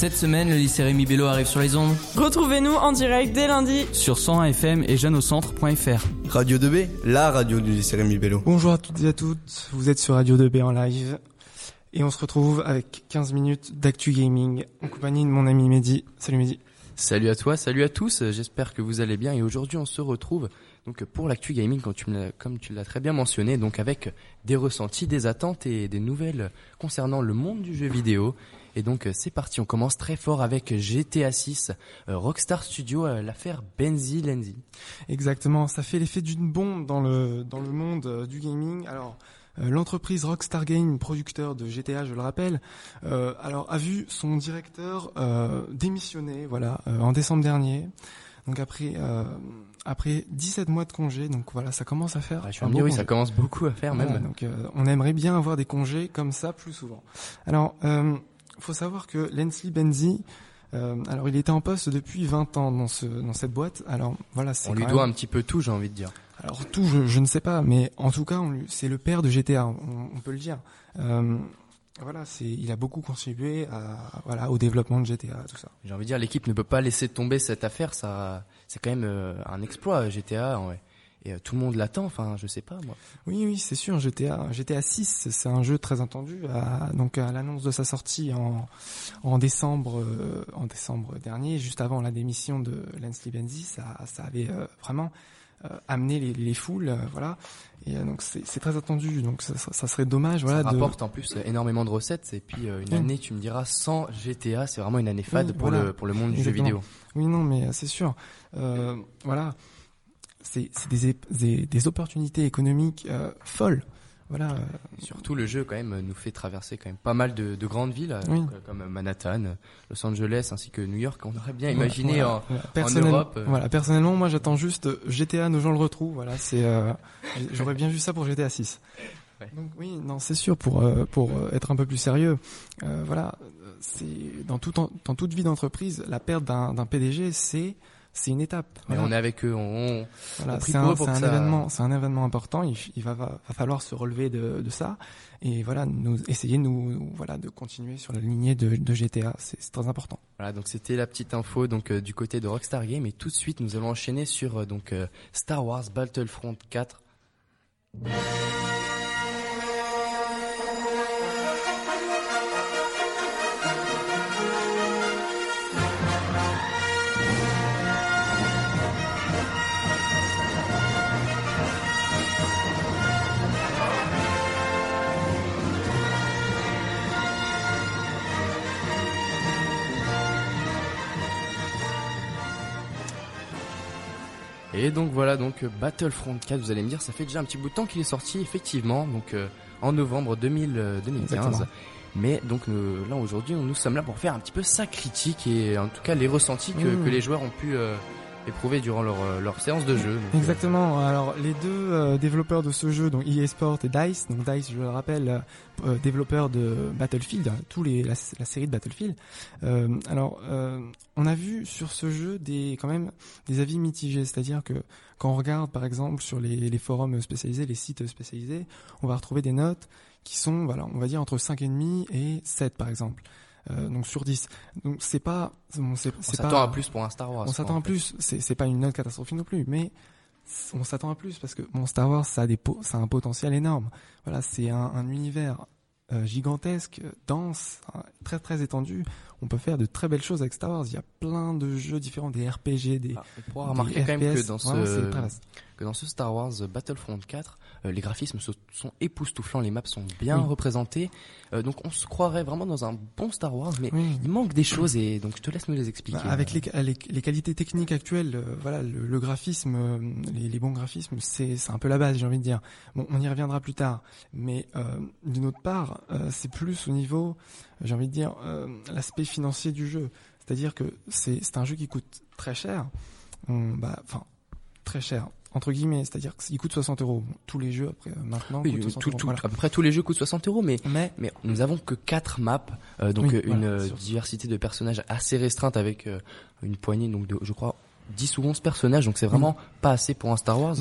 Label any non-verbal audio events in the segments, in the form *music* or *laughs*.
Cette semaine, le lycée Rémi Bello arrive sur les ondes. Retrouvez-nous en direct dès lundi sur 101 FM et jeuneaucentre.fr. Radio 2B, la radio du lycée Rémi Bello. Bonjour à toutes et à toutes, vous êtes sur Radio 2B en live. Et on se retrouve avec 15 minutes d'actu gaming en compagnie de mon ami Mehdi. Salut Mehdi. Salut à toi, salut à tous, j'espère que vous allez bien et aujourd'hui on se retrouve donc pour l'actu gaming quand tu comme tu l'as très bien mentionné donc avec des ressentis, des attentes et des nouvelles concernant le monde du jeu vidéo. Et donc c'est parti, on commence très fort avec GTA 6, euh, Rockstar Studio, euh, l'affaire Benzi Lenzi. Exactement, ça fait l'effet d'une bombe dans le dans le monde euh, du gaming. Alors L'entreprise Rockstar Game, producteur de GTA, je le rappelle, alors a vu son directeur démissionner, voilà, en décembre dernier. Donc après après 17 mois de congé, donc voilà, ça commence à faire. je oui, ça commence beaucoup à faire même. donc on aimerait bien avoir des congés comme ça plus souvent. Alors faut savoir que Lensley Benzi, euh, alors il était en poste depuis 20 ans dans, ce, dans cette boîte. Alors voilà, on lui doit un petit peu tout, j'ai envie de dire. Alors tout, je, ne sais pas, mais en tout cas, c'est le père de GTA, on, peut le dire. Euh, voilà, c'est, il a beaucoup contribué à, voilà, au développement de GTA, tout ça. J'ai envie de dire, l'équipe ne peut pas laisser tomber cette affaire. Ça, c'est quand même euh, un exploit GTA. Ouais et euh, tout le monde l'attend. Enfin, je sais pas moi. Oui, oui, c'est sûr. GTA, GTA 6, c'est un jeu très attendu. À, donc à l'annonce de sa sortie en en décembre, euh, en décembre dernier, juste avant la démission de Leslie Benzi, ça, ça avait euh, vraiment amené les, les foules, voilà. Et donc c'est très attendu. Donc ça, ça, serait dommage, voilà. Ça rapporte en plus énormément de recettes. Et puis une année, tu me diras, sans GTA, c'est vraiment une année fade pour le pour le monde du jeu vidéo. Oui, non, mais c'est sûr. voilà c'est des, des, des, opportunités économiques euh, folles. Voilà. Surtout le jeu quand même nous fait traverser quand même pas mal de, de grandes villes euh, comme Manhattan, Los Angeles ainsi que New York. On aurait bien imaginé En, en, Europe. Euh. Voilà. Personnellement, moi j'attends juste GTA, nos gens le retrouvent. Voilà, c'est j'aurais bien vu ça pour GTA 6. Donc oui, non, c'est sûr pour pour être un peu plus sérieux. voilà, c'est dans tout dans toute vie d'entreprise, la perte d'un PDG, c'est c'est une étape. Mais on est avec eux, on, voilà, c'est un, un événement, c'est un événement important. Il, il va, va, falloir se relever de, de, ça et voilà, nous essayer nous, voilà, de continuer sur la lignée de, de GTA. C'est très important. Voilà, donc c'était la petite info donc euh, du côté de Rockstar Game et tout de suite nous allons enchaîner sur euh, donc euh, Star Wars Battlefront 4. Et donc voilà, donc euh, Battlefront 4, vous allez me dire, ça fait déjà un petit bout de temps qu'il est sorti, effectivement, donc euh, en novembre 2000, 2015. Euh, Mais donc là aujourd'hui, nous sommes là pour faire un petit peu sa critique et en tout cas les ressentis que, mmh. que les joueurs ont pu éprouvé durant leur, euh, leur séance de jeu. Euh. Exactement. Alors les deux euh, développeurs de ce jeu, donc EA Sport et Dice, donc Dice, je le rappelle, euh, développeur de Battlefield, hein, tous les la, série de Battlefield. alors on a vu sur ce jeu des quand même des avis mitigés, c'est-à-dire que quand on regarde par exemple sur les, les forums spécialisés, les sites spécialisés, on va retrouver des notes qui sont voilà, on va dire entre 5,5 et 7 par exemple. Euh, donc sur 10. Donc c'est pas on s'attend à plus pour un Star Wars. On s'attend à plus, c'est c'est pas une note catastrophique non plus, mais on s'attend à plus parce que mon Star Wars ça a des ça a un potentiel énorme. Voilà, c'est un, un univers euh, gigantesque, dense, hein, très très étendu. On peut faire de très belles choses avec Star Wars. Il y a plein de jeux différents, des RPG, des. Ah, on pourra remarquer quand même que dans ce que dans ce Star Wars Battlefront 4, euh, les graphismes sont époustouflants, les maps sont bien représentés. Euh, donc on se croirait vraiment dans un bon Star Wars, mais il manque des choses et donc je te laisse nous les expliquer. Bah, avec les, les, qualités techniques actuelles, euh, voilà, le, graphisme, les, les, bons graphismes, c'est un peu la base, j'ai envie de dire. Bon, on y reviendra plus tard, mais d'une autre part, c'est plus au niveau, j'ai envie de dire, l'aspect financier du jeu. C'est-à-dire que c'est un jeu qui coûte très cher. bah, enfin, très cher entre guillemets, c'est-à-dire qu'il coûte 60 euros. Tous les jeux après euh, maintenant coûtent 60 euros. À peu près tous les jeux coûtent 60 euros, mais mais, mais nous avons que quatre maps, euh, donc une euh, diversité de personnages assez restreinte avec une poignée donc de, je crois 10 ou 11 personnages, donc c'est vraiment pas assez pour un Star Wars.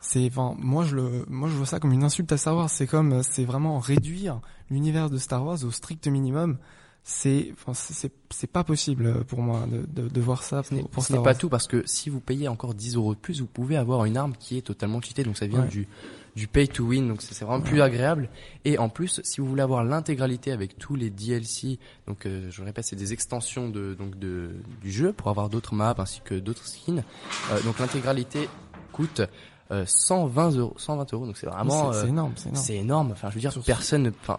c'est enfin moi je le moi je vois ça comme une insulte à Star Wars. C'est comme c'est vraiment réduire l'univers de Star Wars au strict minimum c'est, enfin, c'est, c'est pas possible pour moi de, de, de voir ça. Ce n'est Pour, pour ce n'est pas tout parce que si vous payez encore 10 euros de plus, vous pouvez avoir une arme qui est totalement cheatée. Donc ça vient Ouais. du du pay to win. Donc c'est vraiment plus agréable. Et en plus, si vous voulez avoir l'intégralité avec tous les DLC, donc euh, je le répète, c'est des extensions de donc de du jeu pour avoir d'autres maps ainsi que d'autres skins. Euh, donc l'intégralité coûte euh, 120 euros. 120 euros. Donc c'est vraiment c'est, euh, énorme, c'est énorme. c'est énorme. Enfin, je veux dire, personne, ne- enfin,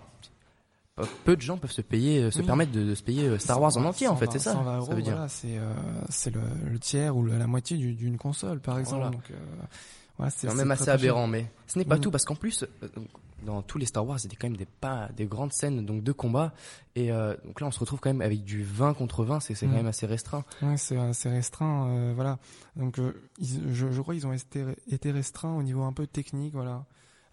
peu de gens peuvent se payer, euh, se Oui. permettre de, de se payer euh, Star Wars en entier, en fait, 120 c'est ça. 120 euros, ça veut dire. voilà, c'est, euh, c'est le, le tiers ou le- la moitié du- d'une console, par exemple. Voilà. Donc, euh, c'est, quand même assez aberrant, mais ce n'est pas Oui. tout parce qu'en plus, dans tous les Star Wars, c'était quand même des pas des grandes scènes donc de combat et euh, donc là on se retrouve quand même avec du 20 contre 20, c'est c'est Mm. quand même assez restreint. Ouais, c'est assez restreint, euh, voilà. Donc, euh, ils- je, je crois qu'ils ont été, été restreints au niveau un peu technique, voilà.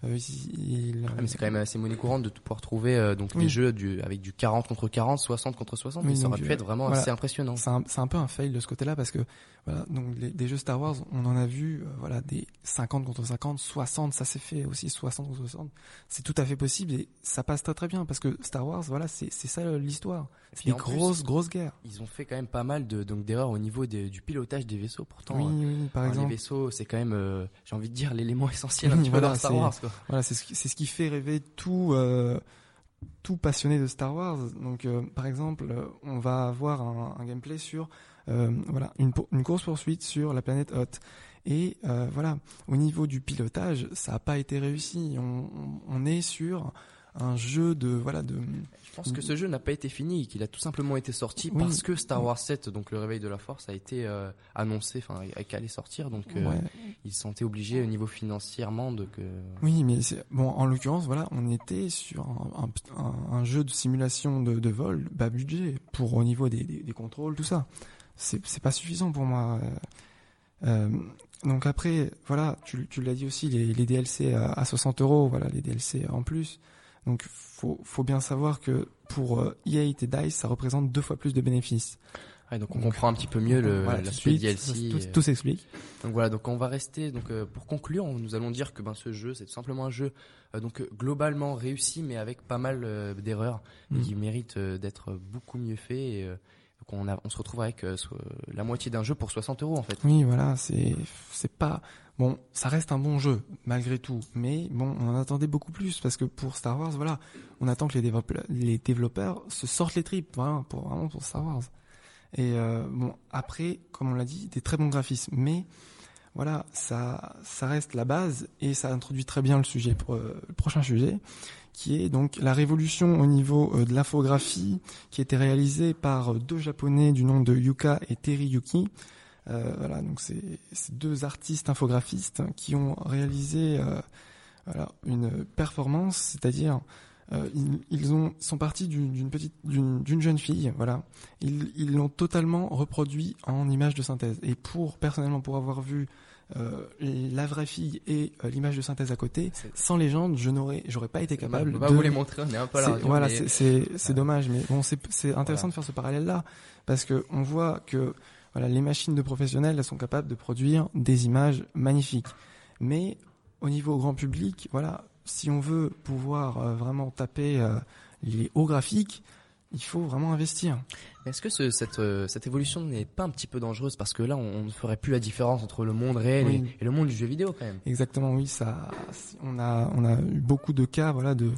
Euh, ils- Ah, mais c'est quand même assez monnaie courante de pouvoir trouver euh, donc Oui. des jeux du, avec du 40 contre 40, 60 contre 60, Oui, mais ça aurait pu euh, être vraiment voilà. assez impressionnant. c'est un, un peu un fail de ce côté-là parce que voilà donc les, des jeux Star Wars on en a vu euh, voilà des 50 contre 50 60 ça s'est fait aussi 60 contre 60 c'est tout à fait possible et ça passe très très bien parce que Star Wars voilà c'est ça l'histoire c'est des plus, grosses grosses guerres Ils ont fait quand même pas mal de donc d'erreurs au niveau des- du pilotage des vaisseaux. Pourtant, oui oui par les exemple vaisseaux, c'est quand même, j'ai envie de dire, l'élément *laughs* essentiel un petit peu voilà, dans Star Wars. Quoi. Voilà, c'est ce qui, fait rêver tout euh, tout passionné de Star Wars. Donc, euh, par exemple, euh, on va avoir un, gameplay sur voilà une, pour- une course poursuite sur la planète Hoth. Et voilà, au niveau du pilotage, ça n'a pas été réussi. On- on est sur un jeu de voilà de Je pense que ce jeu n'a pas été fini, qu'il a tout simplement été sorti Oui. parce que Star Wars 7, donc le réveil de la Force, a été euh, annoncé, enfin, qu'elle allait sortir, donc euh, ouais. ils se sentaient obligés au niveau financièrement de que. Oui, mais bon, en l'occurrence, voilà, on était sur un, un- un- un jeu de simulation de, de vol bas budget pour au niveau des, des, des contrôles, tout ça. C'est pas suffisant pour moi. Euh, euh, donc après, voilà, tu, tu l'as dit aussi, les, les DLC à, à 60 euros, voilà, les DLC en plus. Donc faut faut bien savoir que pour euh, EA et DICE, ça représente deux fois plus de bénéfices. Ouais, donc on Donc, comprend un petit peu mieux le- Voilà, l'aspect DLC. Tout, et- tout s'explique. Donc voilà, donc on va rester. Donc euh, pour conclure, on- nous allons dire que ben ce jeu, c'est tout simplement un jeu euh, donc euh, globalement réussi, mais avec pas mal euh, d'erreurs et Mm. qui mérite euh, d'être beaucoup mieux fait. Et, euh, donc on, a, on se retrouve avec euh, la moitié d'un jeu pour 60 euros en fait. Oui, voilà, c'est c'est pas bon, ça reste un bon jeu malgré tout, mais bon, on en attendait beaucoup plus parce que pour Star Wars, voilà, on attend que les développeurs, les développeurs se sortent les tripes, voilà, pour vraiment pour Star Wars. Et euh, bon, après, comme on l'a dit, des très bons graphismes, mais voilà, ça ça reste la base et ça introduit très bien le sujet euh, le prochain sujet qui est donc la révolution au niveau euh, de l'infographie qui a été réalisée par euh, deux japonais du nom de Yuka et Teriyuki. Euh, voilà, donc c'est deux artistes infographistes qui ont réalisé une performance, c'est-à-dire euh, ils, ils ont sont partis d'une petite d'une jeune fille, voilà. Ils l'ont totalement reproduit en image de synthèse. Et pour personnellement pour avoir vu euh, la vraie fille et euh, l'image de synthèse à côté, sans légende, je n'aurais j'aurais pas été capable on va de vous les montrer, on est un peu à la c'est- radio, voilà, mais- c'est dommage, mais bon, c'est c'est intéressant Voilà. de faire ce parallèle-là parce que on voit que voilà, les machines de professionnels, elles sont capables de produire des images magnifiques, mais au niveau grand public, voilà, si on veut pouvoir euh, vraiment taper euh, les hauts graphiques, il faut vraiment investir. Est-ce que ce- cette, euh, cette évolution n'est pas un petit peu dangereuse parce que là, on, ne ferait plus la différence entre le monde réel Oui. et, et le monde du jeu vidéo quand même? Exactement, oui, ça, on a, on a eu beaucoup de cas, voilà, de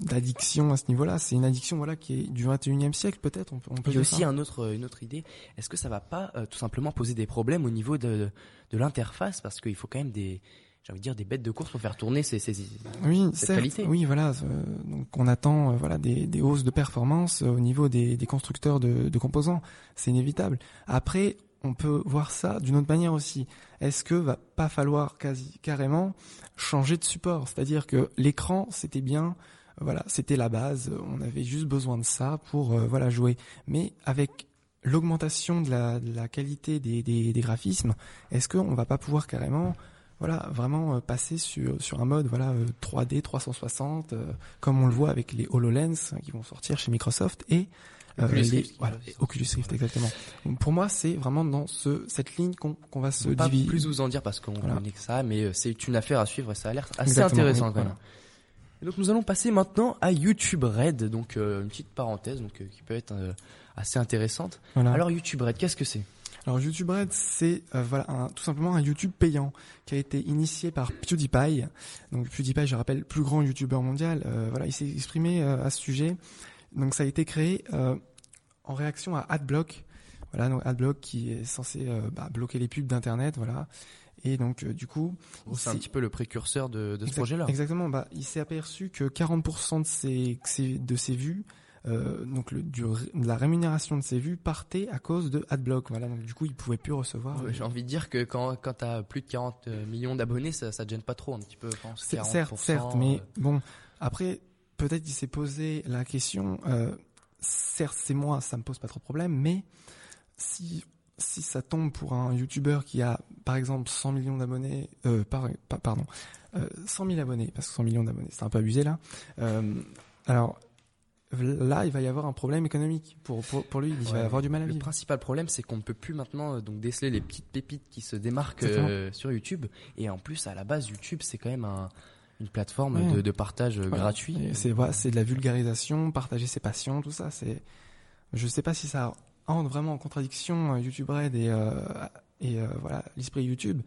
d'addiction à ce niveau-là. C'est une addiction, voilà, qui est du 21e siècle, peut-être. On, peut- on peut Il y a aussi ça. un autre, une autre idée. Est-ce que ça va pas euh, tout simplement poser des problèmes au niveau de, de l'interface? Parce qu'il faut quand même des, j'ai envie de dire des bêtes de course pour faire tourner ces, ces... oui, cette certes, qualité. Oui, voilà. euh, donc on attend, euh, voilà, des, des hausses de performance euh, au niveau des, des constructeurs de, de composants. C'est inévitable. Après, on peut voir ça d'une autre manière aussi. Est-ce que va pas falloir quasi carrément changer de support? C'est-à-dire que l'écran, c'était bien. Voilà, c'était la base. On avait juste besoin de ça pour euh, voilà jouer. Mais avec l'augmentation de la, de la qualité des, des, des graphismes, est-ce qu'on va pas pouvoir carrément voilà, vraiment euh, passer sur, sur un mode voilà euh, 3D 360 euh, comme on le voit avec les HoloLens hein, qui vont sortir chez Microsoft et euh, Oculus les Rift voilà, Oculus Rift exactement. Pour moi, c'est vraiment dans ce cette ligne qu'on va se Je peux pas diviser. plus vous en dire parce qu'on Voilà. connaît que ça, mais euh, c'est une affaire à suivre et ça a l'air assez Exactement, intéressant oui, quand voilà. même. Et donc nous allons passer maintenant à YouTube Red, donc euh, une petite parenthèse donc euh, qui peut être euh, assez intéressante. Alors YouTube Red, qu'est-ce que c'est? Alors YouTube Red, c'est euh, voilà un- tout simplement un YouTube payant qui a été initié par PewDiePie. Donc PewDiePie, je rappelle, plus grand YouTuber mondial. euh, voilà, il s'est exprimé euh, à ce sujet. Donc ça a été créé euh, en réaction à AdBlock. Voilà, donc AdBlock qui est censé euh, bah, bloquer les pubs d'internet, voilà. Et donc euh, du coup, il C'est un petit peu le précurseur de, de ce projet-là. Exactement. Bah, il s'est aperçu que 40% de ses- de ses vues, euh, donc le, du, de la rémunération de ses vues partait à cause de AdBlock. Voilà. Donc du coup, il pouvait plus recevoir. Ouais, J'ai envie de dire que quand, quand tu as plus de 40 millions d'abonnés, ça, ça te gêne pas trop un petit peu, je pense. C'est- 40%, certes, certes, mais euh, bon, après, peut-être il s'est posé la question. Euh, certes, c'est moi, ça me pose pas trop de problème, mais si si ça tombe pour un YouTuber qui a, par exemple, 100 millions d'abonnés, euh, par, pa- pardon, euh, 100 000 abonnés, parce que 100 millions d'abonnés, c'est un peu abusé là. Euh, alors là, il va y avoir un problème économique pour pour, pour lui. Il Ouais, va avoir du mal à Le vivre. principal problème, c'est qu'on ne peut plus maintenant euh, donc déceler les petites pépites qui se démarquent euh, sur YouTube. Et en plus, à la base, YouTube, c'est quand même un, une plateforme Ouais. de, de partage euh, gratuit. C'est voilà, c'est de la vulgarisation, partager ses passions, tout ça. C'est, je sais pas si ça entre vraiment en contradiction YouTube Red et euh, et voilà l'esprit YouTube,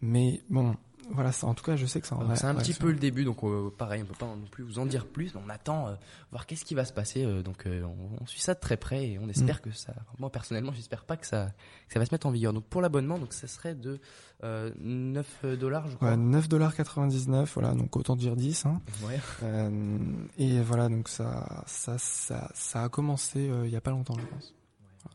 mais bon, voilà, ça, en tout cas, je sais que ça. en c'est un petit peu le début, donc euh, pareil, on peut pas non plus vous en dire plus. On attend euh, voir qu'est-ce qui va se passer. euh, donc euh, on, on suit ça de très près et on Mm. espère que ça. Moi personnellement, j'espère pas que ça que ça va se mettre en vigueur. Donc pour l'abonnement, donc ça serait de euh, 9 dollars, je crois. Ouais, 9,99$, voilà, donc autant dire 10. Hein. Ouais. Euh, et voilà, donc ça, ça, ça, ça a commencé euh, il y a pas longtemps, je pense. On-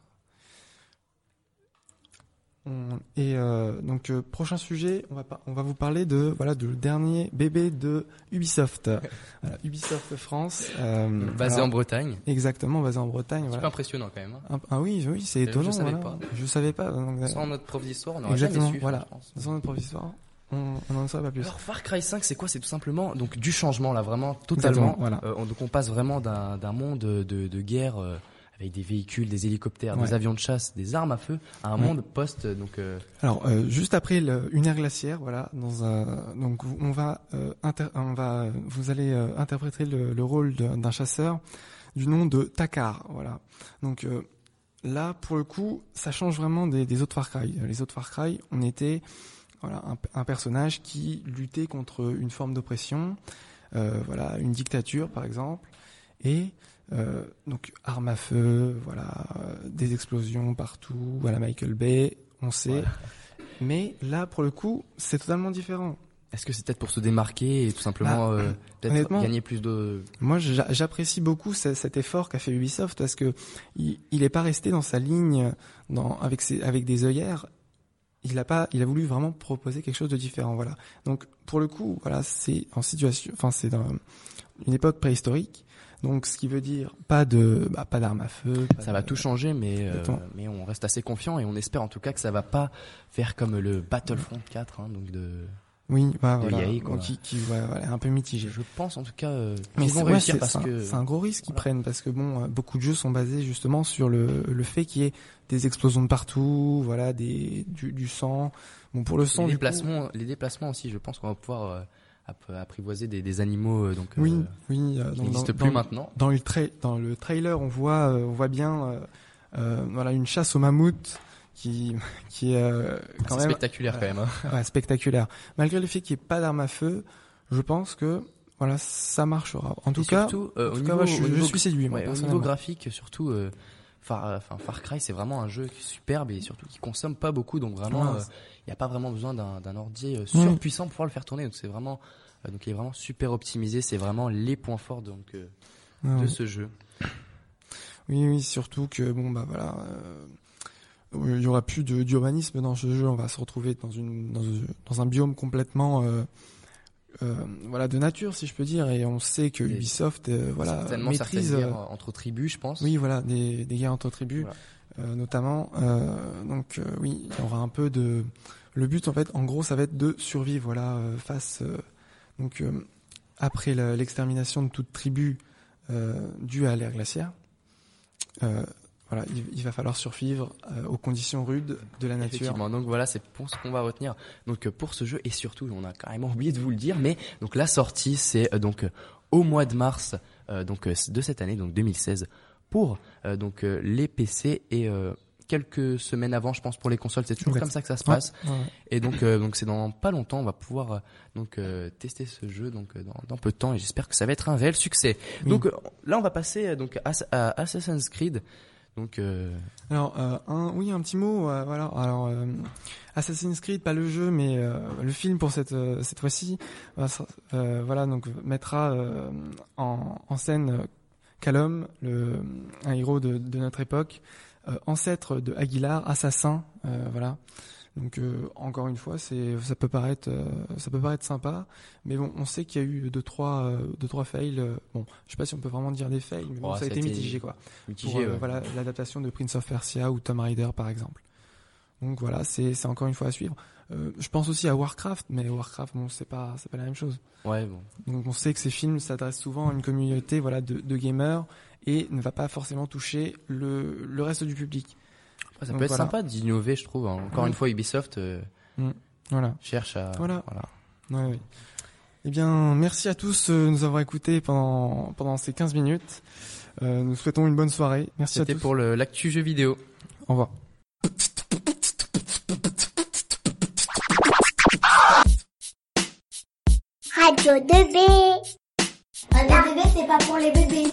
et euh, donc euh, prochain sujet, on va on va vous parler de voilà de le dernier bébé de Ubisoft, *laughs* Voilà, Ubisoft France, euh, Basé alors, en Bretagne. exactement basé en Bretagne. C'est Voilà. impressionnant quand même. hein. Un- ah oui, oui, c'est Je étonnant. savais voilà. pas. Je savais pas. donc, euh, Sans notre prof d'histoire, on Exactement, jamais su. voilà. je pense. sans notre prof d'histoire, on n'en saurait pas plus. Alors Far Cry 5, c'est quoi? C'est tout simplement donc du changement là, vraiment Exactement, totalement. voilà. Euh, on, donc on passe vraiment d'un d'un monde de, de guerre euh, avec des véhicules, des hélicoptères, des avions de chasse, des armes à feu, à un Ouais. monde post donc euh, Alors euh, juste après le- une ère glaciaire, voilà, dans un donc on va euh, inter- on va vous allez euh, interpréter le, le rôle d'un chasseur du nom de Takar, voilà. Donc euh, là pour le coup, ça change vraiment des, des autres Far Cry. Les autres Far Cry, on était voilà un, un personnage qui luttait contre une forme d'oppression, euh, voilà une dictature par exemple, et euh, donc armes à feu, voilà euh, des explosions partout, voilà Michael Bay, on sait. Voilà. Mais là, pour le coup, c'est totalement différent. est-ce que c'est peut-être pour se démarquer et tout simplement euh, peut-être Bah, gagner plus de Moi, j'a- j'apprécie beaucoup ce- cet effort qu'a fait Ubisoft parce que il, il est pas resté dans sa ligne, dans avec ses, avec des œillères. Il a pas, il a voulu vraiment proposer quelque chose de différent. Voilà. Donc, pour le coup, voilà, c'est en situation, enfin, c'est dans une époque préhistorique. Donc, ce qui veut dire pas de, bah, pas d'armes à feu. ça va tout changer mais euh, mais on reste assez confiant et on espère en tout cas que ça va pas faire comme le Battlefront 4 hein, donc de Oui, bah, de voilà. EA, quoi. Donc, qui, qui, ouais, voilà, un peu mitigé. je pense en tout cas euh, Mais qu'ils vont ouais, réussir parce que c'est un gros risque qu'ils Voilà. prennent parce que bon, euh, beaucoup de jeux sont basés justement sur le, le fait qu'il y ait des explosions de partout, voilà, des du, du sang. Bon, pour le sang, les coup- déplacements les déplacements aussi je pense qu'on va pouvoir euh, apprivoiser des, des animaux euh, donc euh, oui, oui, euh, qui n'existent plus dans- maintenant Dans le tra- dans le trailer, on voit, euh, on voit bien, euh, euh, voilà, une chasse au mammouth qui *laughs* qui est quand c'est même spectaculaire quand même hein. ouais, spectaculaire. Malgré le fait qu'il n'y ait pas d'armes à feu, je pense que voilà, ça marchera. En tout Et cas, surtout, en au tout niveau, cas, ouais, je, au je niveau- suis séduit. moi, ouais, au niveau graphique, surtout, Far, enfin, Far Cry, c'est vraiment un jeu superbe et surtout qui consomme pas beaucoup, donc vraiment, Ouais. il n'y a pas vraiment besoin d'un ordi euh, surpuissant pour pouvoir le faire tourner. Donc c'est vraiment, euh, donc il est vraiment super optimisé. C'est vraiment les points forts donc euh, de ce jeu. Oui, oui, surtout que bon bah voilà, euh, il y aura plus d'urbanisme dans ce jeu. On va se retrouver dans une dans, un- dans un biome complètement euh, voilà de nature si je peux dire. Et on sait que Ubisoft euh, voilà maîtrise. guerres euh, entre tribus, je pense. oui, voilà des des guerres entre tribus, Voilà. euh, notamment. Donc oui, il y aura un peu de. Le but en fait, en gros, ça va être de survivre voilà face donc après l'extermination de toute tribu due à l'ère glaciaire. Voilà, il, il va falloir survivre euh, aux conditions rudes de la nature. Effectivement, donc voilà, c'est pour ce qu'on va retenir. Donc euh, pour ce jeu et surtout, on a carrément oublié de vous le dire, mais donc la sortie c'est euh, donc au mois de mars euh, donc de cette année, donc 2016, pour euh, donc les PC et quelques semaines avant, je pense pour les consoles, c'est toujours Ouais. comme ça que ça se passe. ouais, ouais. Et donc euh, donc c'est dans pas longtemps, on va pouvoir euh, donc euh, tester ce jeu donc dans, dans peu de temps et j'espère que ça va être un réel succès. Oui. Donc là, on va passer donc à, à Assassin's Creed. Donc euh, Alors, euh, un, oui, un petit mot. euh, voilà. Alors, Assassin's Creed, pas le jeu, mais le film pour cette cette fois-ci, voilà, donc mettra en, en scène Callum, le un héros de, de notre époque, ancêtre de Aguilar, assassin, voilà. Donc euh, encore une fois, c'est ça peut paraître euh, ça peut paraître sympa, mais bon, on sait qu'il y a eu deux trois euh, deux trois fails. euh, bon, je sais pas si on peut vraiment dire des fails, mais bon, Oh, ça a ça a été été mitigé quoi mitigé. pour ouais. voilà l'adaptation de Prince of Persia ou Tomb Raider par exemple. Donc voilà, c'est c'est encore une fois à suivre. Je pense aussi à Warcraft, mais Warcraft bon c'est pas c'est pas la même chose. Ouais, bon. Donc on sait que ces films s'adressent souvent à une communauté voilà de, de gamers et ne va pas forcément toucher le le reste du public. Après, ça Donc peut être voilà. sympa d'innover, je trouve. hein. Encore Oui. une fois, Ubisoft euh, Voilà. cherche à. Voilà. Ouais, ouais. Eh bien, merci à tous euh, de nous avoir écoutés pendant pendant ces 15 minutes. Euh, nous souhaitons une bonne soirée. Merci à C'était tous. pour le- l'actu jeu vidéo. Au revoir. Radio 2B. Radio 2B, c'est pas pour les bébés.